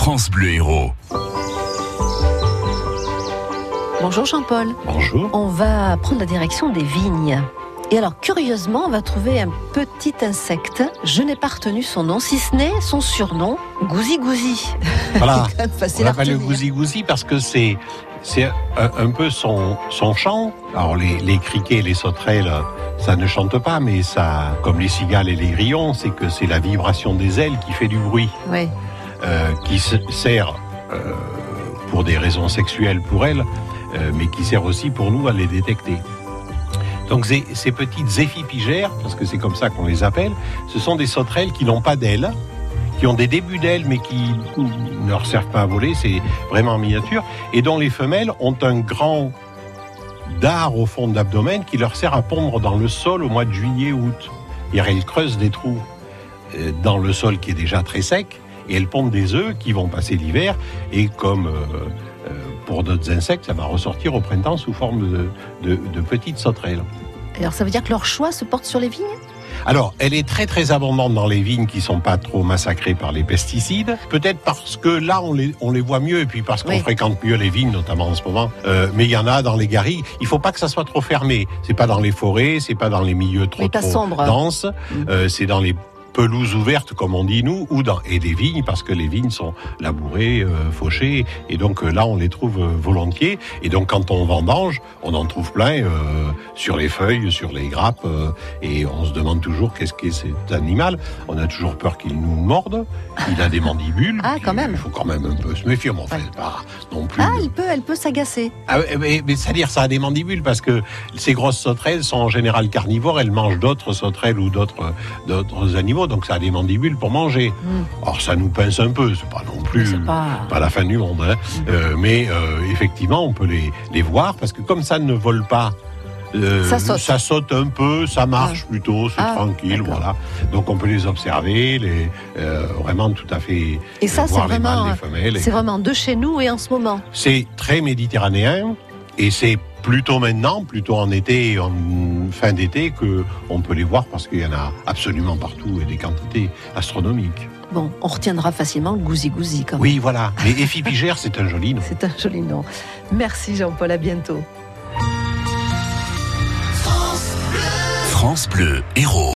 France Bleu Héros. Bonjour Jean-Paul. Bonjour. On va prendre la direction des vignes. Et alors, curieusement, on va trouver un petit insecte. Je n'ai pas retenu son nom, si ce n'est son surnom, Gouzi Gouzi. Voilà. On l'appelle le gousi gousi parce que c'est c'est un, un peu son son chant. Alors les les criquets, les sauterelles, ça ne chante pas, mais ça, comme les cigales et les grillons, c'est que c'est la vibration des ailes qui fait du bruit, Ouais. Euh, qui se- sert euh, pour des raisons sexuelles pour elles, euh, mais qui sert aussi pour nous à les détecter. Donc ces, petites éphipigères, parce que c'est comme ça qu'on les appelle, ce sont des sauterelles qui n'ont pas d'ailes, qui ont des débuts d'ailes mais qui ne leur servent pas à voler, c'est vraiment en miniature, et dont les femelles ont un grand dard au fond de l'abdomen qui leur sert à pondre dans le sol au mois de juillet août. Et elles creusent des trous dans le sol qui est déjà très sec, et elles pondent des œufs qui vont passer l'hiver, et comme euh, euh, pour d'autres insectes, ça va ressortir au printemps sous forme de, de- de petites sauterelles. Alors, ça veut dire que leur choix se porte sur les vignes? Alors, elle est très très abondante dans les vignes qui sont pas trop massacrées par les pesticides. Peut-être parce que là, on les, on les voit mieux, et puis parce qu'on Oui. fréquente mieux les vignes, notamment en ce moment. Euh, mais il y en a dans les garrigues. Il faut pas que ça soit trop fermé. C'est pas dans les forêts, c'est pas dans les milieux trop, trop denses. Mm. Euh, c'est dans les pelouses ouvertes, comme on dit nous, ou dans et des vignes, parce que les vignes sont labourées, euh, fauchées, et donc euh, là, on les trouve euh, volontiers. Et donc, quand on vendange, on en trouve plein euh, sur les feuilles, sur les grappes, euh, et on se demande toujours qu'est-ce qu'est cet animal. On a toujours peur qu'il nous morde. Il a des mandibules. Ah, quand même. Il faut quand même un peu se méfier, mais enfin, Ouais. pas non plus. Ah, il peut, elle peut s'agacer. Ah, mais, mais c'est-à-dire ça a des mandibules parce que ces grosses sauterelles sont en général carnivores, elles mangent d'autres sauterelles ou d'autres d'autres animaux, donc ça a des mandibules pour manger. Mm. Alors ça nous pince un peu, c'est pas non plus pas... pas la fin du monde, hein. Euh, mais euh, effectivement on peut les, les voir parce que comme ça ne vole pas. euh, Ça saute. un peu, ça marche plutôt, c'est Ah, tranquille, voilà. Donc on peut les observer, les euh, vraiment tout à fait Et ça, c'est les vraiment, mâles, les femelles. et- c'est vraiment de chez nous et en ce moment. c'est très méditerranéen et c'est plutôt maintenant, plutôt en été, en fin d'été, que on peut les voir parce qu'il y en a absolument partout et des quantités astronomiques. Bon, on retiendra facilement le Gouzi Gouzi quand même. Oui, voilà. Mais éphipigère, c'est un joli nom. C'est un joli nom. Merci Jean-Paul, à bientôt. France Bleu Héros.